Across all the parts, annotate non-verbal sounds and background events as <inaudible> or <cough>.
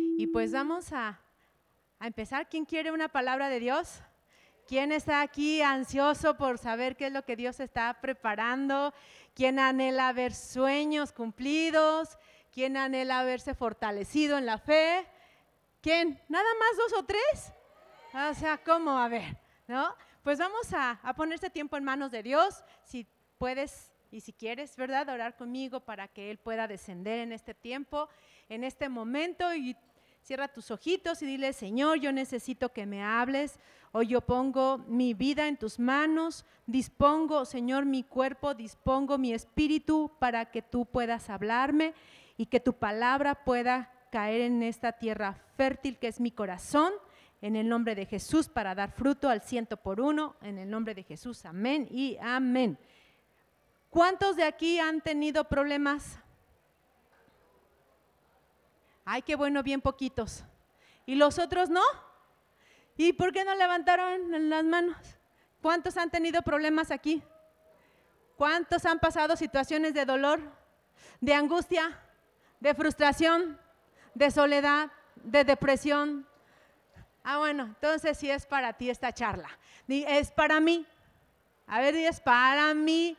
Y pues vamos a, a empezar. ¿Quién quiere una palabra de Dios? ¿Quién está aquí ansioso por saber qué es lo que Dios está preparando? ¿Quién anhela ver sueños cumplidos? ¿Quién anhela verse fortalecido en la fe? ¿Quién? ¿Nada más dos o tres? O sea, ¿cómo? A ver, ¿no? Pues vamos a, a poner este tiempo en manos de Dios. Si puedes y si quieres, ¿verdad? Orar conmigo para que Él pueda descender en este tiempo, en este momento y cierra tus ojitos y dile, Señor, yo necesito que me hables. Hoy yo pongo mi vida en tus manos, dispongo, Señor, mi cuerpo, dispongo mi espíritu para que tú puedas hablarme y que tu palabra pueda caer en esta tierra fértil que es mi corazón. En el nombre de Jesús, para dar fruto al ciento por uno. En el nombre de Jesús, amén y amén. ¿Cuántos de aquí han tenido problemas? Ay, qué bueno, bien poquitos. ¿Y los otros no? ¿Y por qué no levantaron las manos? ¿Cuántos han tenido problemas aquí? ¿Cuántos han pasado situaciones de dolor, de angustia, de frustración, de soledad, de depresión? Ah, bueno, entonces sí es para ti esta charla. Es para mí. A ver, es para mí.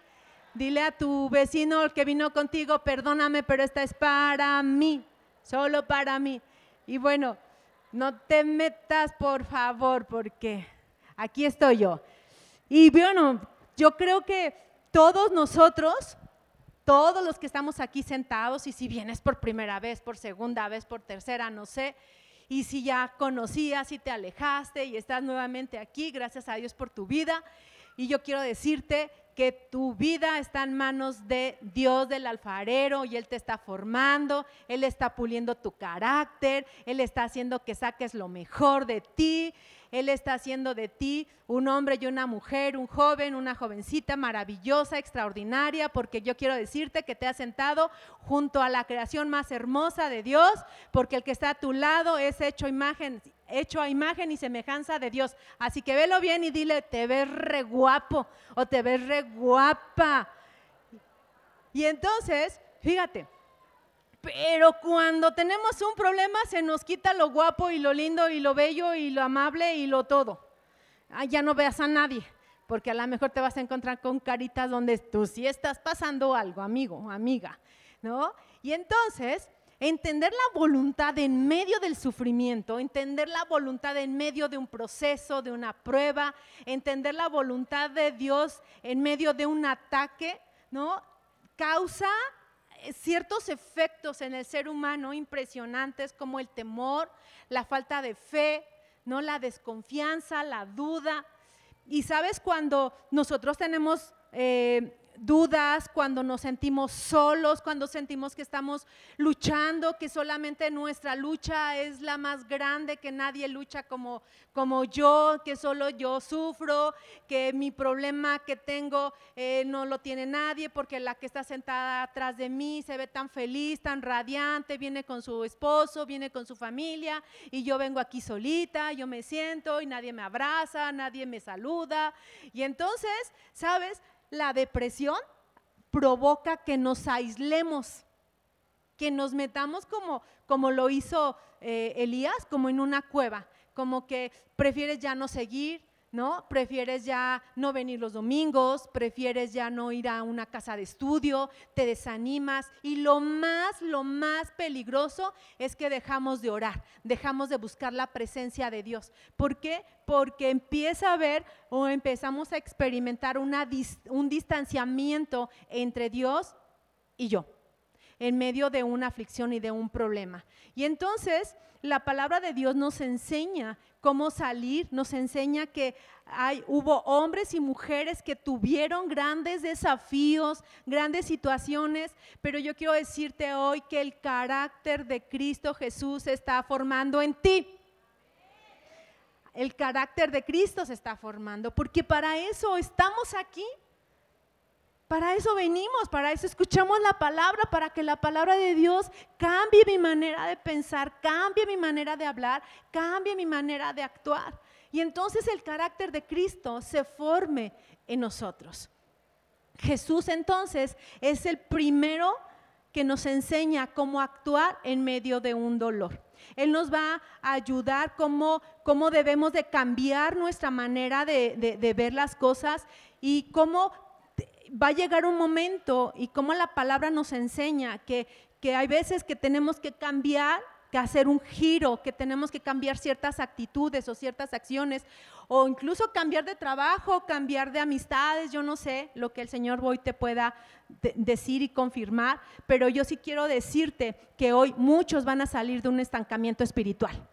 Dile a tu vecino el que vino contigo, perdóname, pero esta es para mí, solo para mí. Y bueno, no te metas, por favor, porque aquí estoy yo. Y bueno, yo creo que todos nosotros, todos los que estamos aquí sentados, y si vienes por primera vez, por segunda vez, por tercera, no sé, y si ya conocías y te alejaste y estás nuevamente aquí, gracias a Dios por tu vida. Y yo quiero decirte que tu vida está en manos de Dios del alfarero y Él te está formando, Él está puliendo tu carácter, Él está haciendo que saques lo mejor de ti, Él está haciendo de ti un hombre y una mujer, un joven, una jovencita maravillosa, extraordinaria, porque yo quiero decirte que te has sentado junto a la creación más hermosa de Dios, porque el que está a tu lado es hecho imagen hecho a imagen y semejanza de Dios. Así que velo bien y dile, te ves re guapo o te ves re guapa. Y entonces, fíjate, pero cuando tenemos un problema se nos quita lo guapo y lo lindo y lo bello y lo amable y lo todo. Ah, ya no veas a nadie, porque a lo mejor te vas a encontrar con caritas donde tú sí estás pasando algo, amigo, amiga, ¿no? Y entonces entender la voluntad en medio del sufrimiento, entender la voluntad en medio de un proceso, de una prueba, entender la voluntad de Dios en medio de un ataque, ¿no? Causa eh, ciertos efectos en el ser humano impresionantes como el temor, la falta de fe, ¿no? La desconfianza, la duda. Y sabes cuando nosotros tenemos eh, dudas, cuando nos sentimos solos, cuando sentimos que estamos luchando, que solamente nuestra lucha es la más grande, que nadie lucha como, como yo, que solo yo sufro, que mi problema que tengo eh, no lo tiene nadie porque la que está sentada atrás de mí se ve tan feliz, tan radiante, viene con su esposo, viene con su familia y yo vengo aquí solita, yo me siento y nadie me abraza, nadie me saluda. Y entonces, ¿sabes? La depresión provoca que nos aislemos, que nos metamos como, como lo hizo eh, Elías, como en una cueva, como que prefieres ya no seguir, ¿no? Prefieres ya no venir los domingos, prefieres ya no ir a una casa de estudio, te desanimas y lo más, lo más peligroso es que dejamos de orar, dejamos de buscar la presencia de Dios. ¿Por qué? Porque empieza a haber o empezamos a experimentar un distanciamiento entre Dios y yo en medio de una aflicción y de un problema. Y entonces la palabra de Dios nos enseña cómo salir, nos enseña que hay, hubo hombres y mujeres que tuvieron grandes desafíos, grandes situaciones, pero yo quiero decirte hoy que el carácter de Cristo Jesús se está formando en ti. El carácter de Cristo se está formando, porque para eso estamos aquí. Para eso venimos, para eso escuchamos la palabra, para que la palabra de Dios cambie mi manera de pensar, cambie mi manera de hablar, cambie mi manera de actuar. Y entonces el carácter de Cristo se forme en nosotros. Jesús entonces es el primero que nos enseña cómo actuar en medio de un dolor. Él nos va a ayudar cómo, cómo debemos de cambiar nuestra manera de, de ver las cosas y cómo va a llegar un momento y cómo la palabra nos enseña que, que hay veces que tenemos que cambiar que hacer un giro, que tenemos que cambiar ciertas actitudes o ciertas acciones, o incluso cambiar de trabajo, cambiar de amistades, yo no sé lo que el Señor hoy te pueda decir y confirmar, pero yo sí quiero decirte que hoy muchos van a salir de un estancamiento espiritual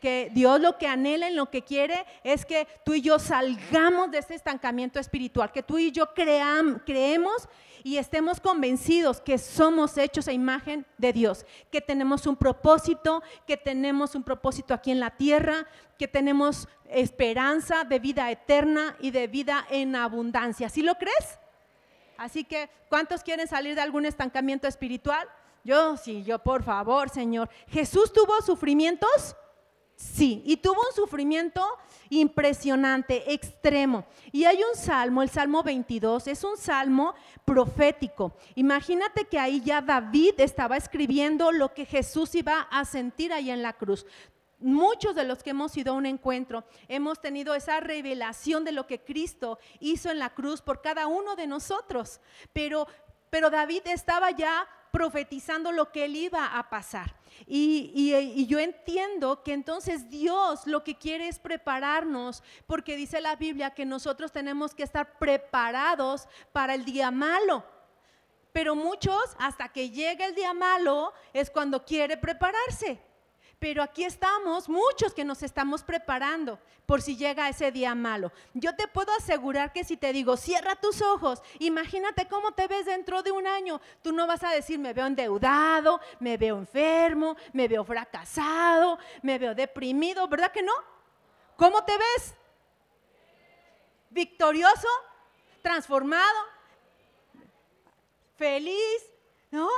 que Dios lo que anhela y lo que quiere es que tú y yo salgamos de ese estancamiento espiritual, que tú y yo creemos y estemos convencidos que somos hechos a imagen de Dios, que tenemos un propósito, que tenemos un propósito aquí en la tierra, que tenemos esperanza de vida eterna y de vida en abundancia. ¿Sí lo crees? Así que, ¿cuántos quieren salir de algún estancamiento espiritual? Yo sí, yo por favor, Señor. Jesús tuvo sufrimientos Sí, y tuvo un sufrimiento impresionante, extremo. Y hay un salmo, el Salmo 22, es un salmo profético. Imagínate que ahí ya David estaba escribiendo lo que Jesús iba a sentir ahí en la cruz. Muchos de los que hemos ido a un encuentro hemos tenido esa revelación de lo que Cristo hizo en la cruz por cada uno de nosotros. Pero, pero David estaba ya profetizando lo que él iba a pasar. Y, yo entiendo que entonces Dios lo que quiere es prepararnos, porque dice la Biblia que nosotros tenemos que estar preparados para el día malo. Pero muchos, hasta que llegue el día malo, es cuando quiere prepararse. Pero aquí estamos, muchos que nos estamos preparando por si llega ese día malo. Yo te puedo asegurar que si te digo, cierra tus ojos, imagínate cómo te ves dentro de un año. Tú no vas a decir, me veo endeudado, me veo enfermo, me veo fracasado, me veo deprimido, ¿verdad que no? ¿Cómo te ves? ¿Victorioso? ¿Transformado? ¿Feliz? ¿No?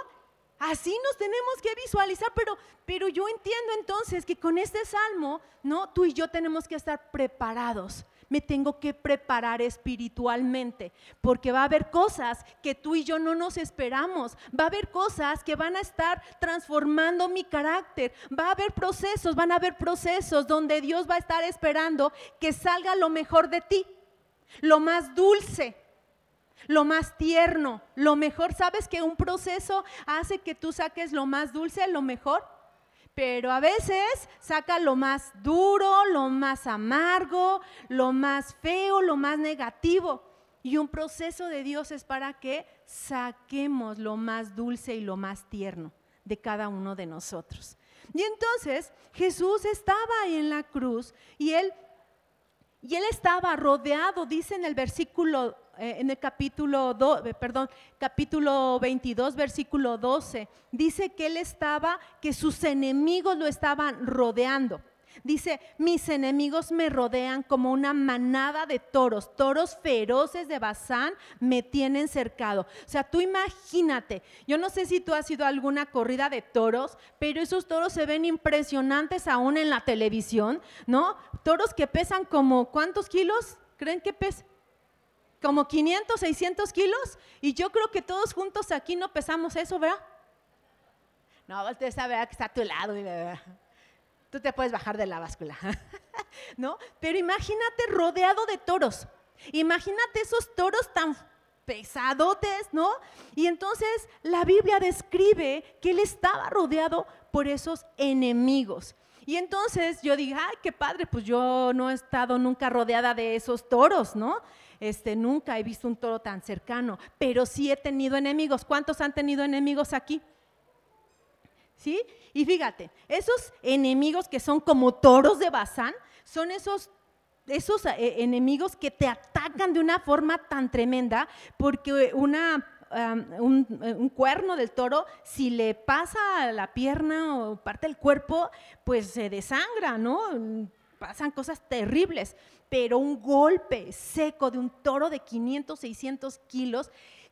Así nos tenemos que visualizar, pero, pero yo entiendo entonces que con este salmo, ¿no? Tú y yo tenemos que estar preparados. Me tengo que preparar espiritualmente, porque va a haber cosas que tú y yo no nos esperamos. Va a haber cosas que van a estar transformando mi carácter. Va a haber procesos, van a haber procesos donde Dios va a estar esperando que salga lo mejor de ti, lo más dulce, lo más tierno, lo mejor. ¿Sabes que un proceso hace que tú saques lo más dulce, lo mejor? Pero a veces saca lo más duro, lo más amargo, lo más feo, lo más negativo. Y un proceso de Dios es para que saquemos lo más dulce y lo más tierno de cada uno de nosotros. Y entonces Jesús estaba en la cruz y él, y él estaba rodeado, dice en el versículo en el capítulo, eh, perdón, capítulo 22, versículo 12, dice que él estaba, que sus enemigos lo estaban rodeando. Dice, mis enemigos me rodean como una manada de toros, toros feroces de Bazán me tienen cercado. O sea, tú imagínate, yo no sé si tú has ido a alguna corrida de toros, pero esos toros se ven impresionantes aún en la televisión, ¿no? Toros que pesan como, ¿cuántos kilos? ¿Creen que pesan? Como 500, 600 kilos, y yo creo que todos juntos aquí no pesamos eso, ¿verdad? No, usted sabe que está a tu lado, tú te puedes bajar de la báscula, <laughs> ¿no? Pero imagínate rodeado de toros, imagínate esos toros tan pesadotes, ¿no? Y entonces la Biblia describe que él estaba rodeado por esos enemigos. Y entonces yo dije, ay, qué padre, pues yo no he estado nunca rodeada de esos toros, ¿no? Este, nunca he visto un toro tan cercano, pero sí he tenido enemigos. ¿Cuántos han tenido enemigos aquí? ¿Sí? Y fíjate, esos enemigos que son como toros de Bazán, son esos esos eh, enemigos que te atacan de una forma tan tremenda, porque una un, cuerno del toro, si le pasa la pierna o parte del cuerpo, pues se desangra, ¿no? Pasan cosas terribles, pero un golpe seco de un toro de 500, 600 kilos,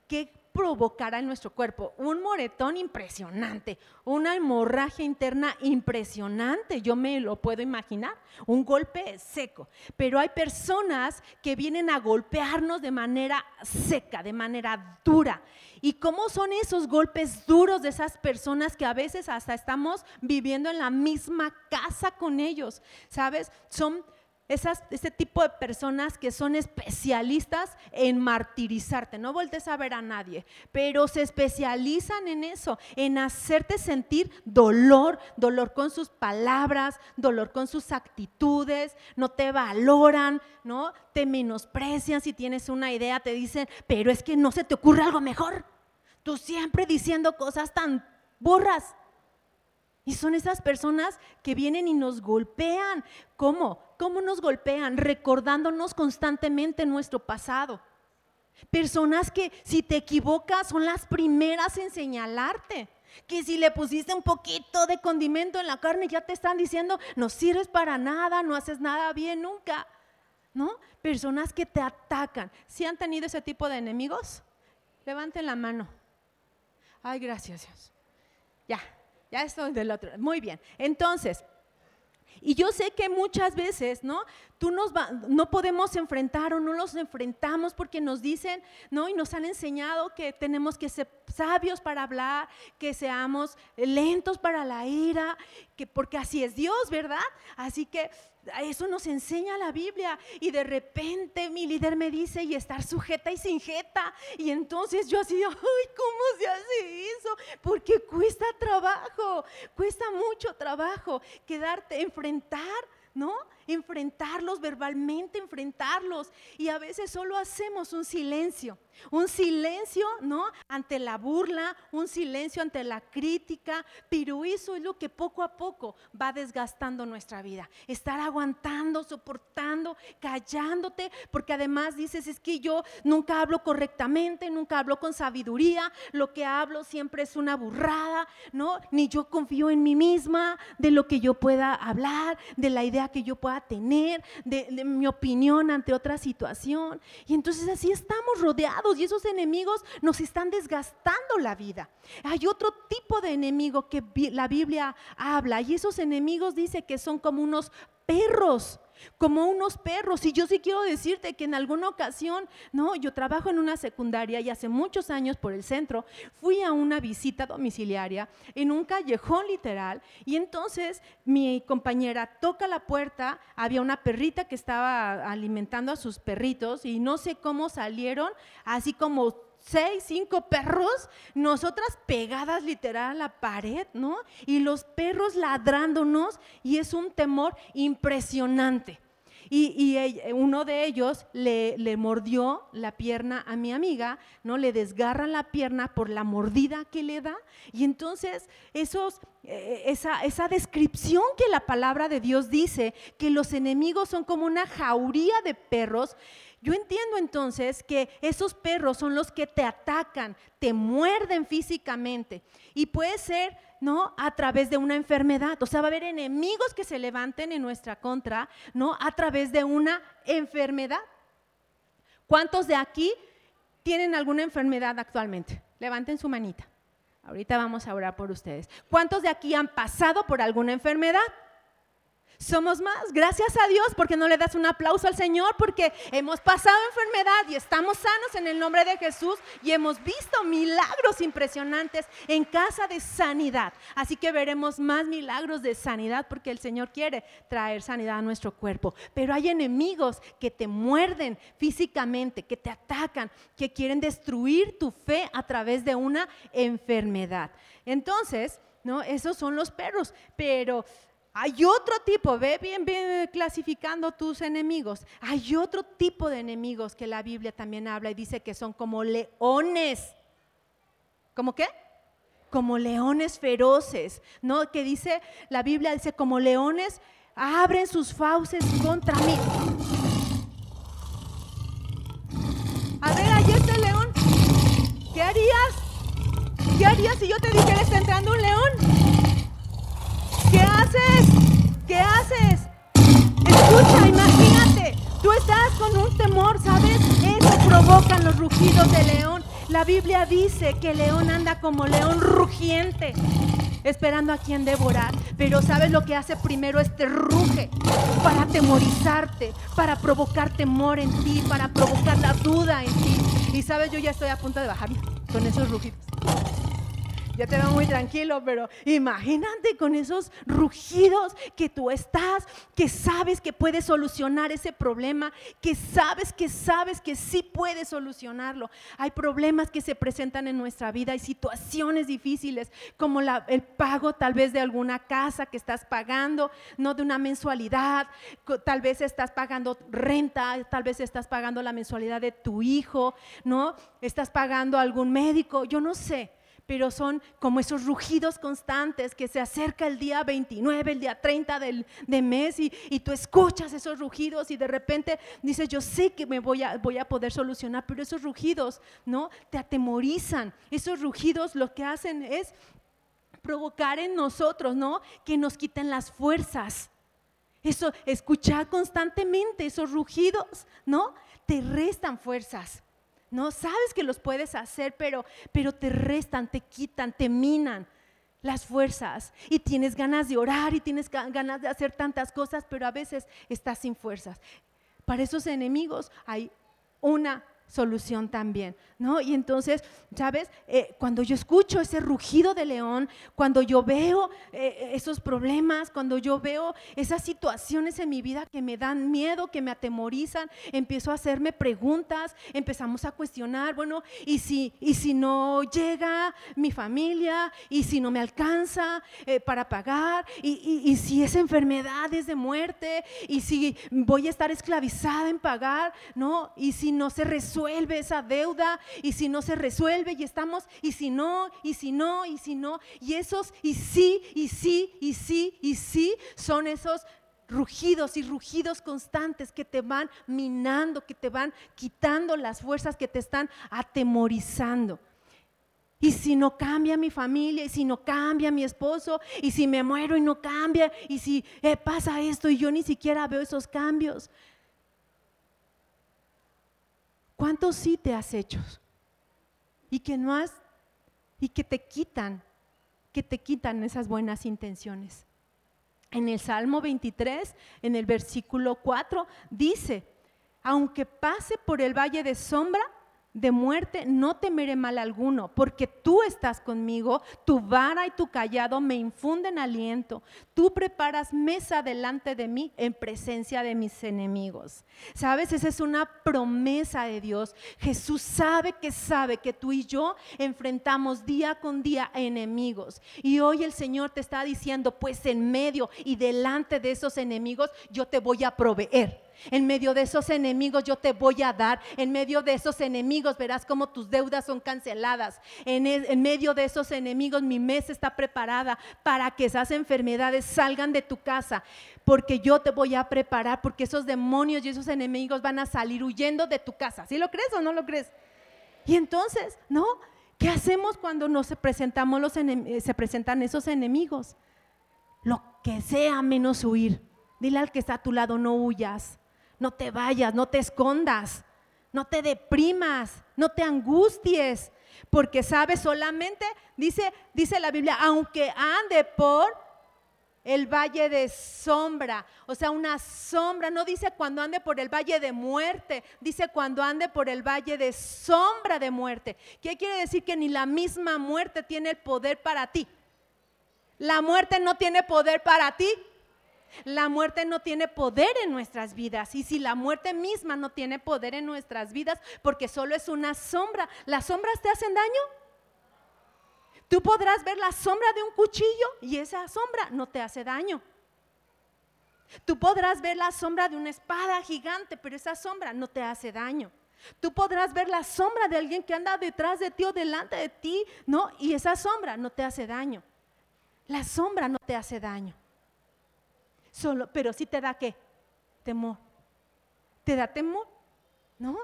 que provocará en nuestro cuerpo? Un moretón impresionante, una hemorragia interna impresionante, yo me lo puedo imaginar, un golpe seco. Pero hay personas que vienen a golpearnos de manera seca, de manera dura. ¿Y cómo son esos golpes duros de esas personas que a veces hasta estamos viviendo en la misma casa con ellos? ¿Sabes? Son esas, ese tipo de personas que son especialistas en martirizarte. No voltes a ver a nadie, pero se especializan en eso, en hacerte sentir dolor, dolor con sus palabras, dolor con sus actitudes, no te valoran, ¿no? Te menosprecian si tienes una idea, te dicen, pero es que no se te ocurre algo mejor. Tú siempre diciendo cosas tan burras. Y son esas personas que vienen y nos golpean. ¿Cómo? ¿Cómo nos golpean? Recordándonos constantemente nuestro pasado. Personas que si te equivocas son las primeras en señalarte. Que si le pusiste un poquito de condimento en la carne ya te están diciendo, no sirves para nada, no haces nada bien nunca. ¿No? Personas que te atacan. ¿Si han tenido ese tipo de enemigos? Levanten la mano. Ay, gracias Dios. Ya, ya estoy del otro. Muy bien. Entonces, y yo sé que muchas veces, ¿no? Tú nos no podemos enfrentar o no los enfrentamos porque nos dicen, ¿no? Y nos han enseñado que tenemos que ser sabios para hablar, que seamos lentos para la ira, que porque así es Dios, ¿verdad? Así que eso nos enseña la Biblia y de repente mi líder me dice y estar sujeta y sin jeta y entonces yo así, ay, ¿cómo se hace eso? Porque cuesta trabajo, cuesta mucho trabajo quedarte, enfrentar, ¿no? Enfrentarlos verbalmente, enfrentarlos. Y a veces solo hacemos un silencio, un silencio, ¿no? Ante la burla, un silencio ante la crítica, pero eso es lo que poco a poco va desgastando nuestra vida. Estar aguantando, soportando, callándote, porque además dices, es que yo nunca hablo correctamente, nunca hablo con sabiduría, lo que hablo siempre es una burrada, ¿no? Ni yo confío en mí misma, de lo que yo pueda hablar, de la idea que yo pueda tener, de, mi opinión ante otra situación. Y entonces así estamos rodeados y esos enemigos nos están desgastando la vida. Hay otro tipo de enemigo que la Biblia habla y esos enemigos dice que son como unos perros como unos perros. Y yo sí quiero decirte que en alguna ocasión, no, yo trabajo en una secundaria y hace muchos años por el centro fui a una visita domiciliaria en un callejón literal y entonces mi compañera toca la puerta, había una perrita que estaba alimentando a sus perritos y no sé cómo salieron, así como seis, cinco perros, nosotras pegadas literal a la pared, ¿no? Y los perros ladrándonos y es un temor impresionante. Y, uno de ellos le, le, mordió la pierna a mi amiga, ¿no? Le desgarran la pierna por la mordida que le da. Y entonces esos, eh, esa, esa descripción que la palabra de Dios dice, que los enemigos son como una jauría de perros, yo entiendo entonces que esos perros son los que te atacan, te muerden físicamente y puede ser, ¿no? A través de una enfermedad. O sea, va a haber enemigos que se levanten en nuestra contra, ¿no? A través de una enfermedad. ¿Cuántos de aquí tienen alguna enfermedad actualmente? Levanten su manita. Ahorita vamos a orar por ustedes. ¿Cuántos de aquí han pasado por alguna enfermedad? Somos más. Gracias a Dios porque no le das un aplauso al Señor porque hemos pasado enfermedad y estamos sanos en el nombre de Jesús y hemos visto milagros impresionantes en casa de sanidad. Así que veremos más milagros de sanidad porque el Señor quiere traer sanidad a nuestro cuerpo. Pero hay enemigos que te muerden físicamente, que te atacan, que quieren destruir tu fe a través de una enfermedad. Entonces, ¿no? Esos son los perros, pero hay otro tipo, ve bien, bien clasificando tus enemigos. Hay otro tipo de enemigos que la Biblia también habla y dice que son como leones. ¿Cómo qué? Como leones feroces, ¿no? Que dice, la Biblia dice, como leones abren sus fauces contra mí. A ver, ahí está el león. ¿Qué harías? ¿Qué harías si yo te dijera está entrando un león? ¿Qué haces? ¿Qué haces? Escucha, imagínate. Tú estás con un temor, ¿sabes? Eso provocan los rugidos de león. La Biblia dice que el león anda como león rugiente, esperando a quien devorar. Pero ¿sabes lo que hace primero este ruge? Para atemorizarte, para provocar temor en ti, para provocar la duda en ti. Y sabes, yo ya estoy a punto de bajar con esos rugidos ya te veo muy tranquilo, pero imagínate con esos rugidos que tú estás, que sabes que puedes solucionar ese problema, que sabes que sabes que sí puedes solucionarlo. Hay problemas que se presentan en nuestra vida, hay situaciones difíciles, como el pago tal vez de alguna casa que estás pagando, no de una mensualidad, tal vez estás pagando renta, tal vez estás pagando la mensualidad de tu hijo, ¿no? Estás pagando algún médico, yo no sé pero son como esos rugidos constantes que se acerca el día 29, el día 30 del de mes y, tú escuchas esos rugidos y de repente dices, yo sé que me voy a, voy a poder solucionar, pero esos rugidos, ¿no? Te atemorizan. Esos rugidos lo que hacen es provocar en nosotros, ¿no? Que nos quiten las fuerzas. Eso, escuchar constantemente esos rugidos, ¿no? Te restan fuerzas. No sabes que los puedes hacer, pero, pero te restan, te quitan, te minan las fuerzas y tienes ganas de orar y tienes ganas de hacer tantas cosas, pero a veces estás sin fuerzas. Para esos enemigos hay una solución también, ¿no? Y entonces, ¿sabes? Eh, cuando yo escucho ese rugido de león, cuando yo veo eh, esos problemas, cuando yo veo esas situaciones en mi vida que me dan miedo, que me atemorizan, empiezo a hacerme preguntas, empezamos a cuestionar, bueno, ¿y si, y si no llega mi familia? ¿Y si no me alcanza eh, para pagar? ¿Y, y si esa enfermedad es de muerte? ¿Y si voy a estar esclavizada en pagar? ¿No? ¿Y si no se resuelve? Resuelve esa deuda y si no se resuelve y estamos y si no, y si no, y si no. Y esos y sí, y sí, y sí, y sí son esos rugidos y rugidos constantes que te van minando, que te van quitando las fuerzas, que te están atemorizando. Y si no cambia mi familia, y si no cambia mi esposo, y si me muero y no cambia, y si eh, pasa esto y yo ni siquiera veo esos cambios, ¿Cuántos sí te has hecho? Y que no has, y que te quitan, que te quitan esas buenas intenciones. En el Salmo 23, en el versículo 4, dice, aunque pase por el valle de sombra de muerte, no temeré mal alguno, porque tú estás conmigo, tu vara y tu callado me infunden aliento. Tú preparas mesa delante de mí en presencia de mis enemigos. ¿Sabes? Esa es una promesa de Dios. Jesús sabe que sabe que tú y yo enfrentamos día con día enemigos. Y hoy el Señor te está diciendo, pues en medio y delante de esos enemigos, yo te voy a proveer. En medio de esos enemigos yo te voy a dar. En medio de esos enemigos verás cómo tus deudas son canceladas. En, en, medio de esos enemigos mi mesa está preparada para que esas enfermedades salgan de tu casa. Porque yo te voy a preparar, porque esos demonios y esos enemigos van a salir huyendo de tu casa. ¿Sí lo crees o no lo crees? Y entonces, ¿no? ¿Qué hacemos cuando nos presentamos los se presentan esos enemigos? Lo que sea menos huir. Dile al que está a tu lado, no huyas no te vayas, no te escondas, no te deprimas, no te angusties, porque sabes solamente, dice, dice la Biblia, aunque ande por el valle de sombra, o sea, una sombra, no dice cuando ande por el valle de muerte, dice cuando ande por el valle de sombra de muerte. ¿Qué quiere decir? Que ni la misma muerte tiene el poder para ti. La muerte no tiene poder para ti, la muerte no tiene poder en nuestras vidas. Y si la muerte misma no tiene poder en nuestras vidas, porque solo es una sombra, ¿las sombras te hacen daño? Tú podrás ver la sombra de un cuchillo y esa sombra no te hace daño. Tú podrás ver la sombra de una espada gigante, pero esa sombra no te hace daño. Tú podrás ver la sombra de alguien que anda detrás de ti o delante de ti, ¿no? Y esa sombra no te hace daño. La sombra no te hace daño. Solo, pero sí te da qué? Temor. ¿Te da temor? ¿No?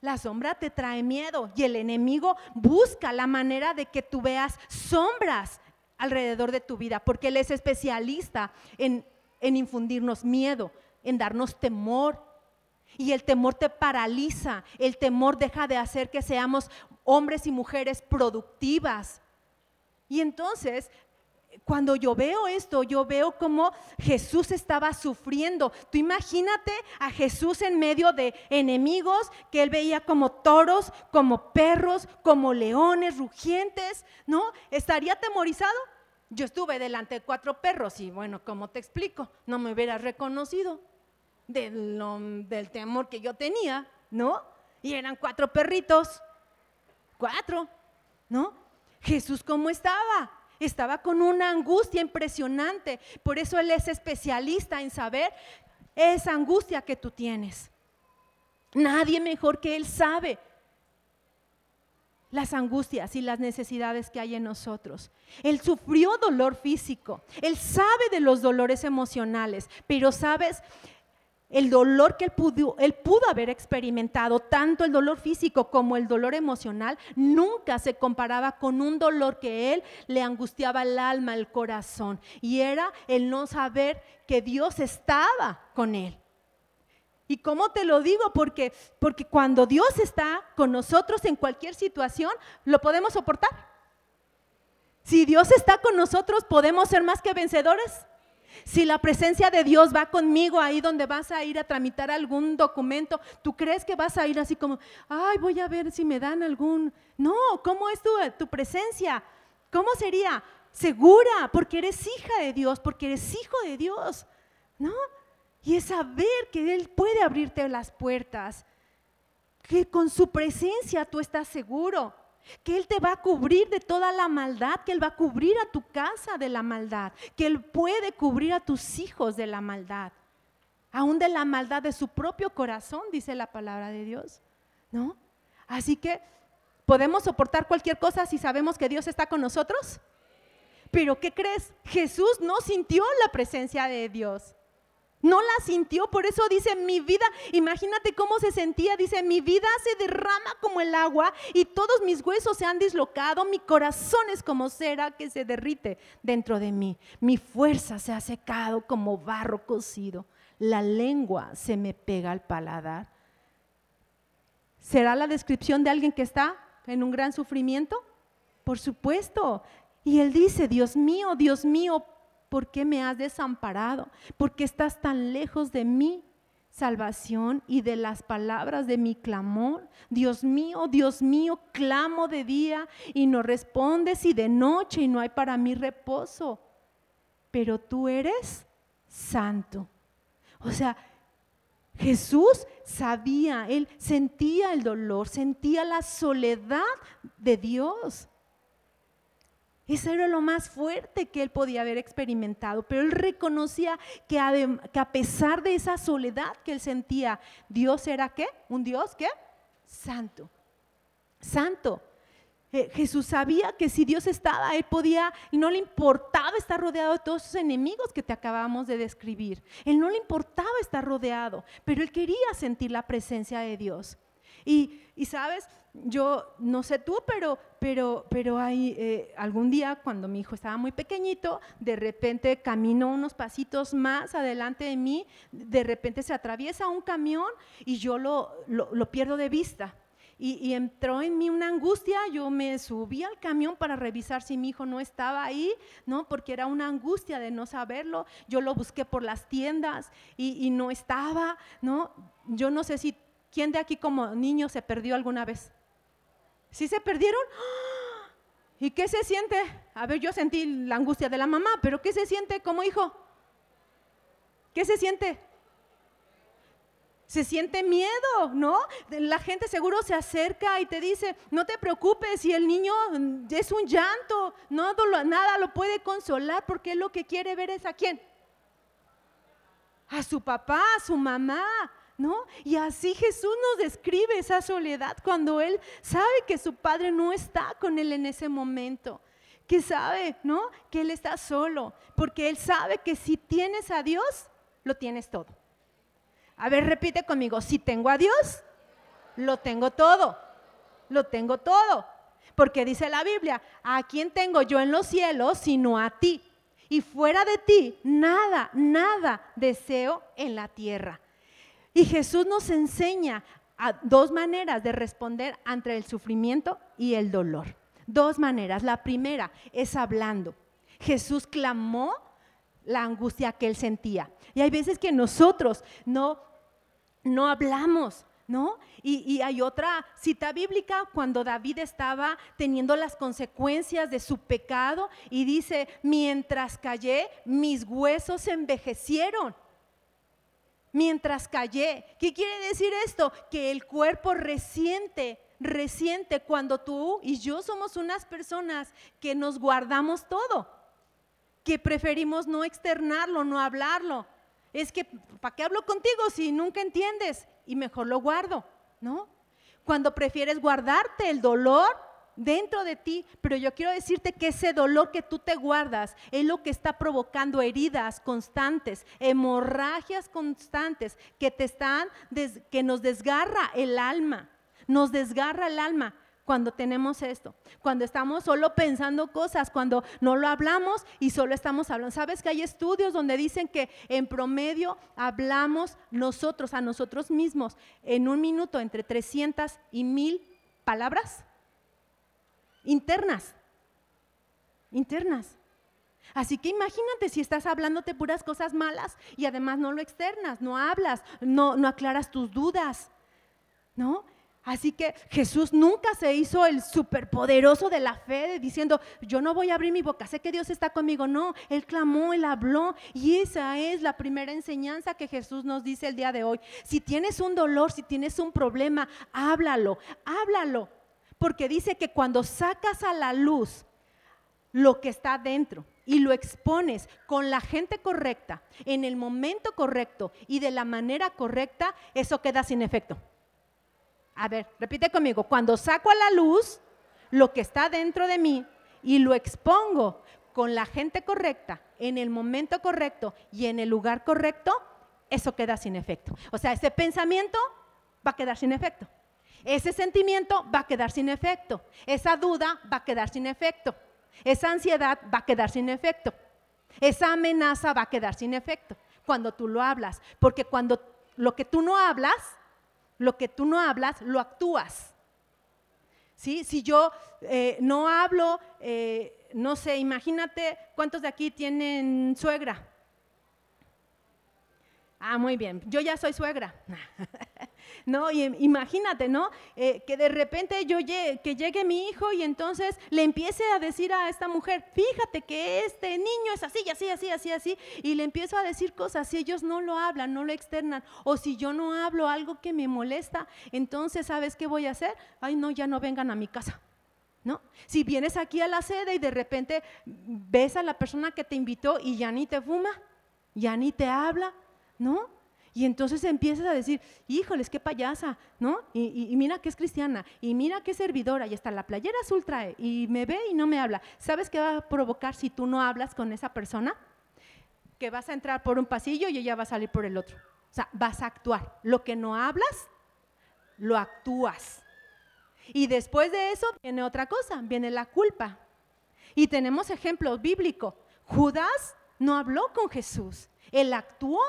La sombra te trae miedo y el enemigo busca la manera de que tú veas sombras alrededor de tu vida, porque él es especialista en, en infundirnos miedo, en darnos temor. Y el temor te paraliza, el temor deja de hacer que seamos hombres y mujeres productivas. Y entonces cuando yo veo esto, yo veo como Jesús estaba sufriendo. Tú imagínate a Jesús en medio de enemigos que él veía como toros, como perros, como leones rugientes, ¿no? ¿Estaría atemorizado? Yo estuve delante de cuatro perros y bueno, ¿cómo te explico? No me hubieras reconocido del, del temor que yo tenía, ¿no? Y eran cuatro perritos, cuatro, ¿no? Jesús, ¿cómo estaba? Estaba con una angustia impresionante. Por eso Él es especialista en saber esa angustia que tú tienes. Nadie mejor que Él sabe las angustias y las necesidades que hay en nosotros. Él sufrió dolor físico, Él sabe de los dolores emocionales, pero sabes, el dolor que él pudo, él pudo haber experimentado, tanto el dolor físico como el dolor emocional, nunca se comparaba con un dolor que él le angustiaba el alma, el corazón. Y era el no saber que Dios estaba con él. ¿Y cómo te lo digo? Porque, porque cuando Dios está con nosotros en cualquier situación, lo podemos soportar. Si Dios está con nosotros, podemos ser más que vencedores. Si la presencia de Dios va conmigo ahí donde vas a ir a tramitar algún documento, ¿tú crees que vas a ir así como, ay, voy a ver si me dan algún... No, ¿cómo es tu, tu presencia? ¿Cómo sería? Segura, porque eres hija de Dios, porque eres hijo de Dios, ¿no? Y es saber que Él puede abrirte las puertas, que con su presencia tú estás seguro que Él te va a cubrir de toda la maldad, que Él va a cubrir a tu casa de la maldad, que Él puede cubrir a tus hijos de la maldad, aún de la maldad de su propio corazón, dice la palabra de Dios, ¿no? Así que podemos soportar cualquier cosa si sabemos que Dios está con nosotros. Pero ¿qué crees? Jesús no sintió la presencia de Dios. No la sintió, por eso dice mi vida, imagínate cómo se sentía, dice mi vida se derrama como el agua y todos mis huesos se han dislocado, mi corazón es como cera que se derrite dentro de mí, mi fuerza se ha secado como barro cocido, la lengua se me pega al paladar. ¿Será la descripción de alguien que está en un gran sufrimiento? Por supuesto. Y él dice, Dios mío, Dios mío, ¿por qué me has desamparado? ¿Por qué estás tan lejos de mi salvación y de las palabras de mi clamor? Dios mío, Dios mío, clamo de día y no respondes y de noche y no hay para mí reposo. Pero tú eres santo. O sea, Jesús sabía, él sentía el dolor, sentía la soledad de Dios. Eso era lo más fuerte que él podía haber experimentado, pero él reconocía que a, pesar de esa soledad que él sentía, Dios era qué? Un Dios qué? Santo. Santo. Eh, Jesús sabía que si Dios estaba, él podía, y no le importaba estar rodeado de todos esos enemigos que te acabamos de describir. Él no le importaba estar rodeado, pero él quería sentir la presencia de Dios. Y, sabes, yo no sé tú, pero, pero, pero hay eh, algún día cuando mi hijo estaba muy pequeñito, de repente camino unos pasitos más adelante de mí, de repente se atraviesa un camión y yo lo, lo, pierdo de vista. Y, y, entró en mí una angustia, yo me subí al camión para revisar si mi hijo no estaba ahí, ¿no? Porque era una angustia de no saberlo. Yo lo busqué por las tiendas y, y no estaba, ¿no? Yo no sé si, ¿quién de aquí como niño se perdió alguna vez? ¿Sí se perdieron? <gasps> ¿Y qué se siente? A ver, yo sentí la angustia de la mamá, pero ¿qué se siente como hijo? ¿Qué se siente? Se siente miedo, ¿no? La gente seguro se acerca y te dice, no te preocupes, si el niño es un llanto, no, nada lo puede consolar porque lo que quiere ver es a quién. A su papá, a su mamá, Y así Jesús nos describe esa soledad cuando Él sabe que su Padre no está con Él en ese momento, que sabe, ¿no? Que Él está solo, porque Él sabe que si tienes a Dios, lo tienes todo. A ver, repite conmigo, si tengo a Dios, lo tengo todo, lo tengo todo. Porque dice la Biblia, ¿a quién tengo yo en los cielos sino a ti? Y fuera de ti, nada, nada deseo en la tierra. Y Jesús nos enseña a dos maneras de responder ante el sufrimiento y el dolor. Dos maneras. La primera es hablando. Jesús clamó la angustia que él sentía. Y hay veces que nosotros no, no hablamos, ¿no? Y, hay otra cita bíblica cuando David estaba teniendo las consecuencias de su pecado y dice, mientras callé, mis huesos envejecieron. Mientras callé. ¿Qué quiere decir esto? Que el cuerpo resiente, resiente cuando tú y yo somos unas personas que nos guardamos todo, que preferimos no externarlo, no hablarlo. Es que, ¿para qué hablo contigo si nunca entiendes? y mejor lo guardo, ¿no? Cuando prefieres guardarte el dolor dentro de ti, pero yo quiero decirte que ese dolor que tú te guardas es lo que está provocando heridas constantes, hemorragias constantes que te están que nos desgarra el alma, nos desgarra el alma cuando tenemos esto, cuando estamos solo pensando cosas, cuando no lo hablamos y solo estamos hablando. ¿Sabes que hay estudios donde dicen que en promedio hablamos nosotros a nosotros mismos en un minuto entre 300 y 1000 palabras internas? Internas. Así que imagínate si estás hablándote puras cosas malas y además no lo externas, no hablas, no, no aclaras tus dudas, ¿no? Así que Jesús nunca se hizo el superpoderoso de la fe, diciendo, yo no voy a abrir mi boca, sé que Dios está conmigo. No, Él clamó, Él habló. Y esa es la primera enseñanza que Jesús nos dice el día de hoy. Si tienes un dolor, si tienes un problema, háblalo, háblalo. Porque dice que cuando sacas a la luz lo que está dentro y lo expones con la gente correcta, en el momento correcto y de la manera correcta, eso queda sin efecto. A ver, repite conmigo, cuando saco a la luz lo que está dentro de mí y lo expongo con la gente correcta, en el momento correcto y en el lugar correcto, eso queda sin efecto. O sea, ese pensamiento va a quedar sin efecto. Ese sentimiento va a quedar sin efecto. Esa duda va a quedar sin efecto. Esa ansiedad va a quedar sin efecto. Esa amenaza va a quedar sin efecto cuando tú lo hablas. Porque cuando lo que tú no hablas, lo que tú no hablas, lo actúas. ¿Sí? Si yo eh, no hablo, eh, no sé, imagínate cuántos de aquí tienen suegra. Ah, muy bien, yo ya soy suegra. <laughs> ¿no? Y imagínate, ¿no? Eh, que de repente yo llegue, que llegue mi hijo y entonces le empiece a decir a esta mujer, fíjate que este niño es así, así, así, así, así, y le empiezo a decir cosas, si ellos no lo hablan, no lo externan, o si yo no hablo algo que me molesta, entonces, ¿sabes qué voy a hacer? Ay, no, ya no vengan a mi casa. ¿No? Si vienes aquí a la sede y de repente ves a la persona que te invitó y ya ni te fuma, ya ni te habla, ¿no? Y entonces empiezas a decir, híjoles, qué payasa, ¿no? Y, mira que es cristiana, y mira que es servidora, y hasta la playera azul trae, y me ve y no me habla. ¿Sabes qué va a provocar si tú no hablas con esa persona? Que vas a entrar por un pasillo y ella va a salir por el otro. O sea, vas a actuar. Lo que no hablas, lo actúas. Y después de eso viene otra cosa, viene la culpa. Y tenemos ejemplos bíblicos. Judas no habló con Jesús, él actuó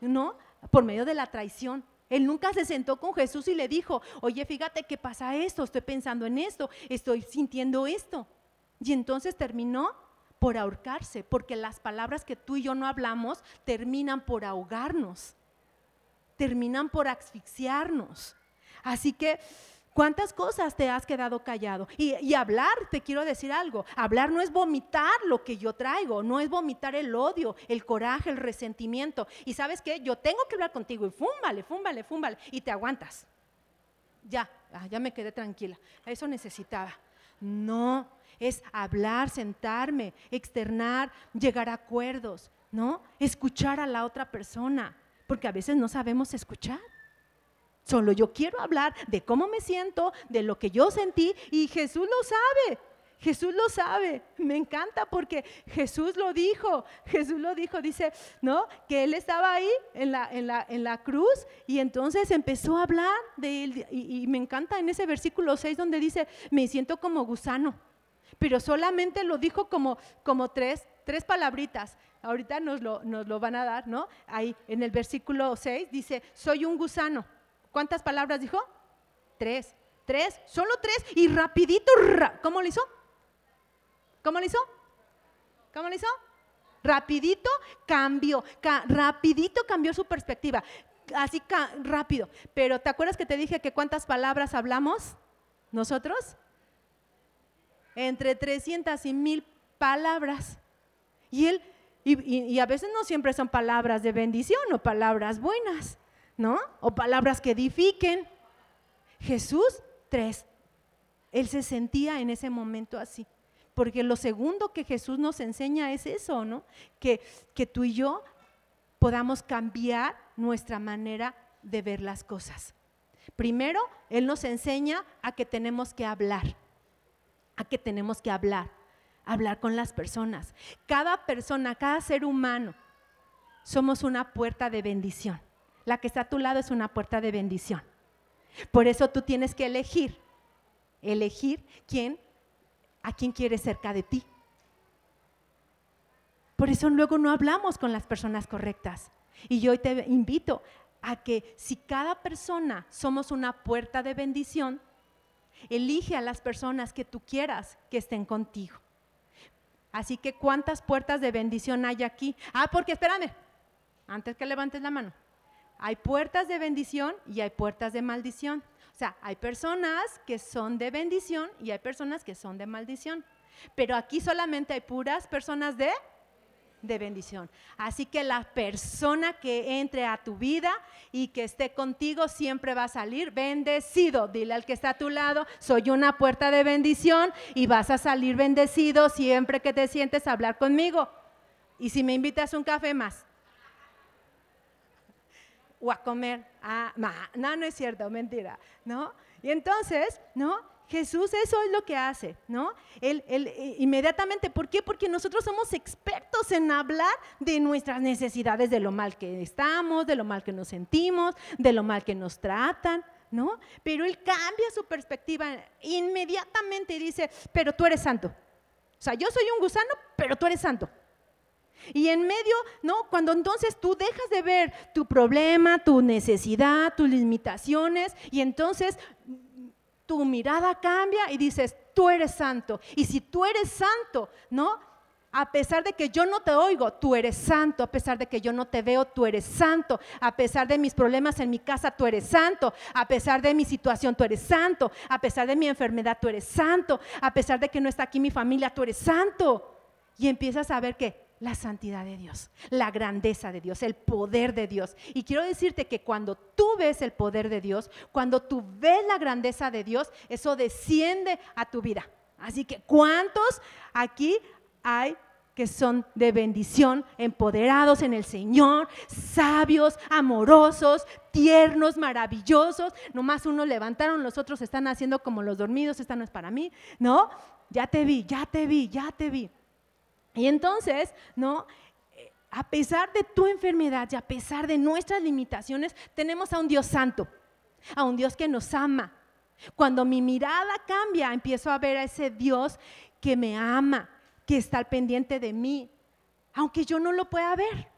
¿no? Por medio de la traición. Él nunca se sentó con Jesús y le dijo, oye, fíjate que pasa esto, estoy pensando en esto, estoy sintiendo esto. Y entonces terminó por ahorcarse, porque las palabras que tú y yo no hablamos terminan por ahogarnos, terminan por asfixiarnos. Así que ¿Cuántas cosas te has quedado callado? Y, hablar, te quiero decir algo, hablar no es vomitar lo que yo traigo, no es vomitar el odio, el coraje, el resentimiento. Y sabes qué, yo tengo que hablar contigo y fúmbale, fúmbale, fúmbale, y te aguantas. Ya, ah, ya me quedé tranquila, eso necesitaba. No, es hablar, sentarme, externar, llegar a acuerdos, ¿no? Escuchar a la otra persona, porque a veces no sabemos escuchar. Solo yo quiero hablar de cómo me siento, de lo que yo sentí y Jesús lo sabe. Jesús lo sabe, me encanta porque Jesús lo dijo, Jesús lo dijo, dice, ¿no? Que él estaba ahí en la, en la, en la cruz y entonces empezó a hablar de él y, me encanta en ese versículo 6 donde dice, me siento como gusano, pero solamente lo dijo como, como tres, tres palabritas, ahorita nos lo, nos lo van a dar, ¿no? Ahí en el versículo 6 dice, soy un gusano. ¿Cuántas palabras dijo? Tres. Tres, solo tres. Y rapidito, ¿cómo lo hizo? ¿Cómo lo hizo? ¿Cómo lo hizo? Rapidito cambió, rapidito cambió su perspectiva. Así rápido. Pero ¿te acuerdas que te dije que cuántas palabras hablamos nosotros? Entre 300 y mil palabras. Y él, y, a veces no siempre son palabras de bendición o palabras buenas, ¿no? O palabras que edifiquen. Jesús, tres. Él se sentía en ese momento así. Porque lo segundo que Jesús nos enseña es eso, ¿no? Que, que tú y yo podamos cambiar nuestra manera de ver las cosas. Primero, Él nos enseña a que tenemos que hablar, a que tenemos que hablar hablar con las personas. Cada persona, cada ser humano, somos una puerta de bendición. La que está a tu lado es una puerta de bendición. Por eso tú tienes que elegir, elegir quién, a quién quieres cerca de ti. Por eso luego no hablamos con las personas correctas. Y yo hoy te invito a que si cada persona somos una puerta de bendición, elige a las personas que tú quieras que estén contigo. Así que ¿cuántas puertas de bendición hay aquí? Ah, porque espérame, antes que levantes la mano. Hay puertas de bendición y hay puertas de maldición. O sea, hay personas que son de bendición y hay personas que son de maldición. Pero aquí solamente hay puras personas de de bendición. Así que la persona que entre a tu vida y que esté contigo siempre va a salir bendecido. Dile al que está a tu lado, soy una puerta de bendición y vas a salir bendecido siempre que te sientes a hablar conmigo. Y si me invitas un café más. O a comer. Ah, no, no es cierto, mentira. ¿No? Y entonces, ¿no? Jesús eso es lo que hace, ¿no? Él, eh, inmediatamente, ¿por qué? Porque nosotros somos expertos en hablar de nuestras necesidades, de lo mal que estamos, de lo mal que nos sentimos, de lo mal que nos tratan, ¿no? Pero Él cambia su perspectiva inmediatamente y dice, pero tú eres santo. O sea, yo soy un gusano, pero tú eres santo. Y en medio, ¿no? Cuando entonces tú dejas de ver tu problema, tu necesidad, tus limitaciones, y entonces tu mirada cambia y dices, tú eres santo. Y si tú eres santo, ¿no? A pesar de que yo no te oigo, tú eres santo. A pesar de que yo no te veo, tú eres santo. A pesar de mis problemas en mi casa, tú eres santo. A pesar de mi situación, tú eres santo. A pesar de mi enfermedad, tú eres santo. A pesar de que no está aquí mi familia, tú eres santo. Y empiezas a ver que la santidad de Dios, la grandeza de Dios, el poder de Dios. Y quiero decirte que cuando tú ves el poder de Dios, cuando tú ves la grandeza de Dios, eso desciende a tu vida. Así que, ¿cuántos aquí hay que son de bendición, empoderados en el Señor, sabios, amorosos, tiernos, maravillosos? Nomás unos levantaron, los otros están haciendo como los dormidos, esta no es para mí, ¿no? Ya te vi, ya te vi, ya te vi. Y entonces, ¿no? Eh, a pesar de tu enfermedad y a pesar de nuestras limitaciones, tenemos a un Dios santo, a un Dios que nos ama. Cuando mi mirada cambia, empiezo a ver a ese Dios que me ama, que está al pendiente de mí, aunque yo no lo pueda ver,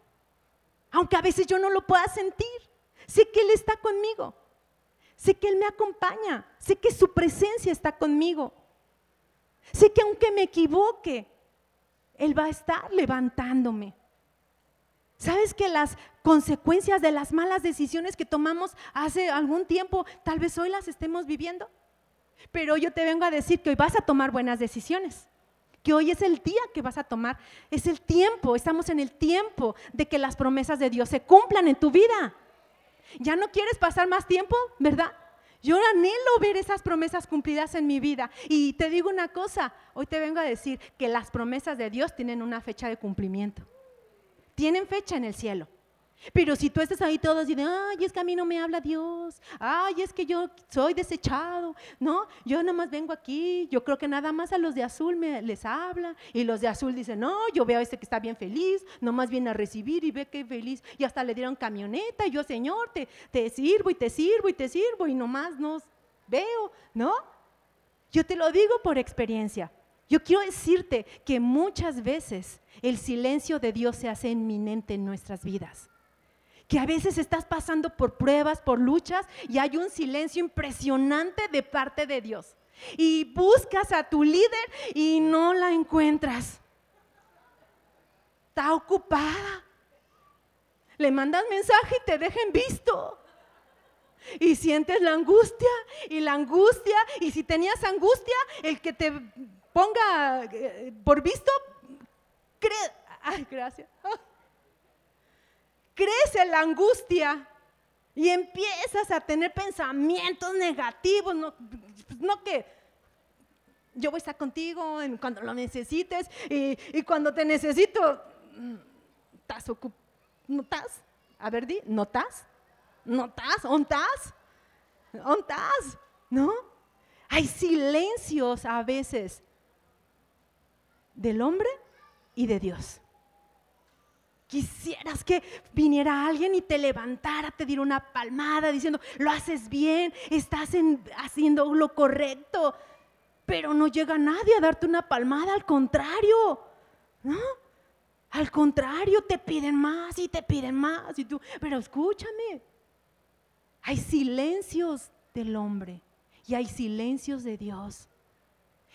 aunque a veces yo no lo pueda sentir. Sé que Él está conmigo, sé que Él me acompaña, sé que su presencia está conmigo, sé que aunque me equivoque, él va a estar levantándome. ¿Sabes que las consecuencias de las malas decisiones que tomamos hace algún tiempo, tal vez hoy las estemos viviendo? Pero yo te vengo a decir que hoy vas a tomar buenas decisiones, que hoy es el día que vas a tomar, es el tiempo, estamos en el tiempo de que las promesas de Dios se cumplan en tu vida. Ya no quieres pasar más tiempo, ¿verdad? Yo anhelo ver esas promesas cumplidas en mi vida. Y te digo una cosa, hoy te vengo a decir que las promesas de Dios tienen una fecha de cumplimiento. Tienen fecha en el cielo. Pero si tú estás ahí todos y ay, es que a mí no me habla Dios, ay, es que yo soy desechado, ¿no? Yo nada más vengo aquí, yo creo que nada más a los de azul me, les habla, y los de azul dicen, no, yo veo a este que está bien feliz, nomás viene a recibir y ve que feliz, y hasta le dieron camioneta, y yo, Señor, te, te sirvo y te sirvo y te sirvo, y nomás nos veo, ¿no? Yo te lo digo por experiencia. Yo quiero decirte que muchas veces el silencio de Dios se hace inminente en nuestras vidas. Que a veces estás pasando por pruebas, por luchas y hay un silencio impresionante de parte de Dios. Y buscas a tu líder y no la encuentras. Está ocupada. Le mandas mensaje y te dejen visto. Y sientes la angustia y la angustia. Y si tenías angustia, el que te ponga eh, por visto, cree, ay, gracias. Crece la angustia y empiezas a tener pensamientos negativos, no, no que yo voy a estar contigo cuando lo necesites y, cuando te necesito, ¿estás ocupado? ¿No estás? A ver, di, ¿no estás? ¿No estás? ¿On estás? ¿On estás? ¿No? Hay silencios a veces del hombre y de Dios. Quisieras que viniera alguien y te levantara, te diera una palmada diciendo, lo haces bien, estás haciendo lo correcto, pero no llega nadie a darte una palmada, al contrario, ¿no? Al contrario, te piden más y te piden más y tú, pero escúchame, hay silencios del hombre y hay silencios de Dios.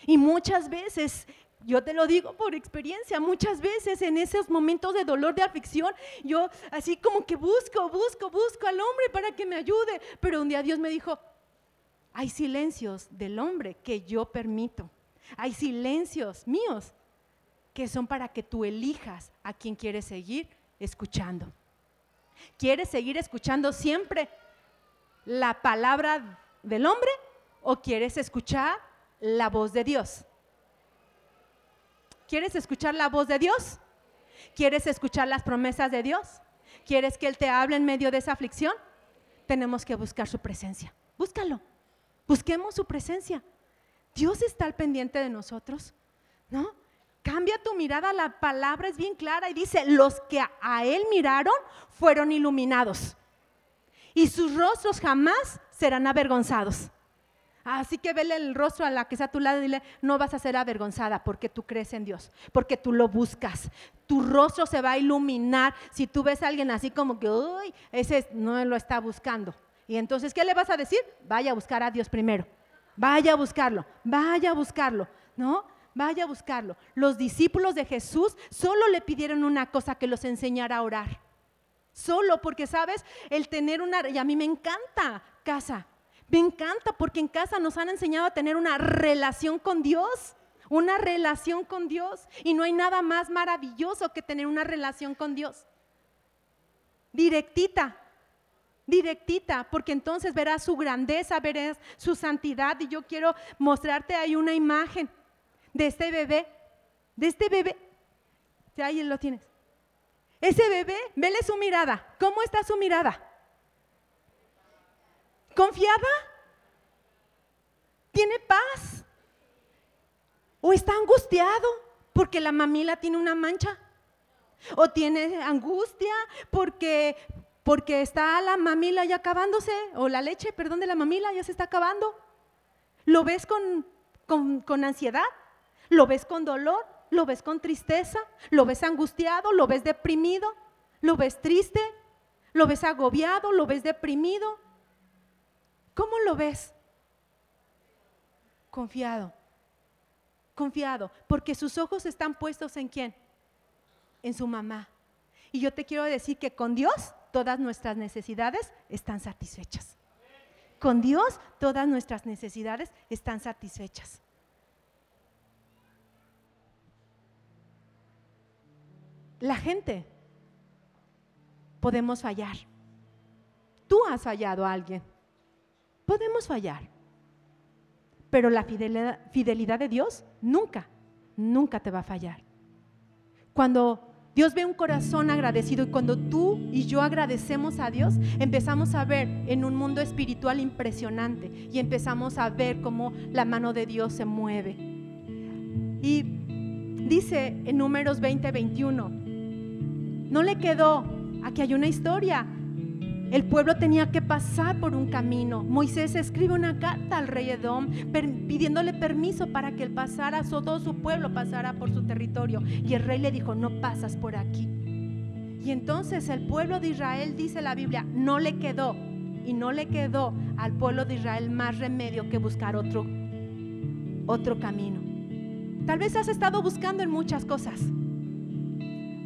Y muchas veces yo te lo digo por experiencia, muchas veces en esos momentos de dolor, de aflicción, yo así como que busco, busco, busco al hombre para que me ayude. Pero un día Dios me dijo, hay silencios del hombre que yo permito. Hay silencios míos que son para que tú elijas a quien quieres seguir escuchando. ¿Quieres seguir escuchando siempre la palabra del hombre o quieres escuchar la voz de Dios? ¿Quieres escuchar la voz de Dios? ¿Quieres escuchar las promesas de Dios? ¿Quieres que Él te hable en medio de esa aflicción? Tenemos que buscar su presencia. Búscalo. Busquemos su presencia. Dios está al pendiente de nosotros, ¿no? Cambia tu mirada, la palabra es bien clara y dice, los que a Él miraron fueron iluminados y sus rostros jamás serán avergonzados. Así que vele el rostro a la que está a tu lado y dile, no vas a ser avergonzada porque tú crees en Dios, porque tú lo buscas. Tu rostro se va a iluminar si tú ves a alguien así como que, uy, ese no lo está buscando. Y entonces, ¿qué le vas a decir? Vaya a buscar a Dios primero. Vaya a buscarlo, vaya a buscarlo, ¿no? Vaya a buscarlo. Los discípulos de Jesús solo le pidieron una cosa, que los enseñara a orar. Solo porque, ¿sabes? El tener una, y a mí me encanta casa, me encanta porque en casa nos han enseñado a tener una relación con Dios, una relación con Dios. Y no hay nada más maravilloso que tener una relación con Dios. Directita, directita, porque entonces verás su grandeza, verás su santidad. Y yo quiero mostrarte ahí una imagen de este bebé, de este bebé. Ahí lo tienes. Ese bebé, vele su mirada. ¿Cómo está su mirada? ¿Confiada? ¿Tiene paz? ¿O está angustiado porque la mamila tiene una mancha? ¿O tiene angustia porque, porque está la mamila ya acabándose? ¿O la leche, perdón, de la mamila ya se está acabando? ¿Lo ves con, con, con ansiedad? ¿Lo ves con dolor? ¿Lo ves con tristeza? ¿Lo ves angustiado? ¿Lo ves deprimido? ¿Lo ves triste? ¿Lo ves agobiado? ¿Lo ves deprimido? ¿Cómo lo ves? Confiado. Confiado, porque sus ojos están puestos en quién? En su mamá. Y yo te quiero decir que con Dios todas nuestras necesidades están satisfechas. Con Dios todas nuestras necesidades están satisfechas. La gente podemos fallar. Tú has fallado a alguien. Podemos fallar, pero la fidelidad, de Dios nunca, nunca te va a fallar. Cuando Dios ve un corazón agradecido y cuando tú y yo agradecemos a Dios, empezamos a ver en un mundo espiritual impresionante y empezamos a ver cómo la mano de Dios se mueve. Y dice en números 20, 21, no le quedó, aquí hay una historia, El pueblo tenía que pasar por un camino. Moisés escribe una carta al rey Edom pidiéndole permiso para que él pasara, todo su pueblo pasara por su territorio. Y el rey le dijo, no pasas por aquí. Y entonces el pueblo de Israel, dice la Biblia, no le quedó y no le quedó al pueblo de Israel más remedio que buscar otro, otro camino. Tal vez has estado buscando en muchas cosas.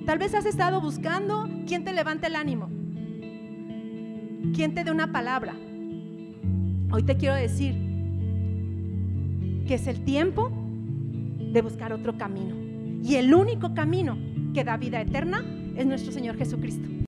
Tal vez has estado buscando quien te levante el ánimo quien te dé una palabra. Hoy te quiero decir que es el tiempo de buscar otro camino. Y el único camino que da vida eterna es nuestro Señor Jesucristo.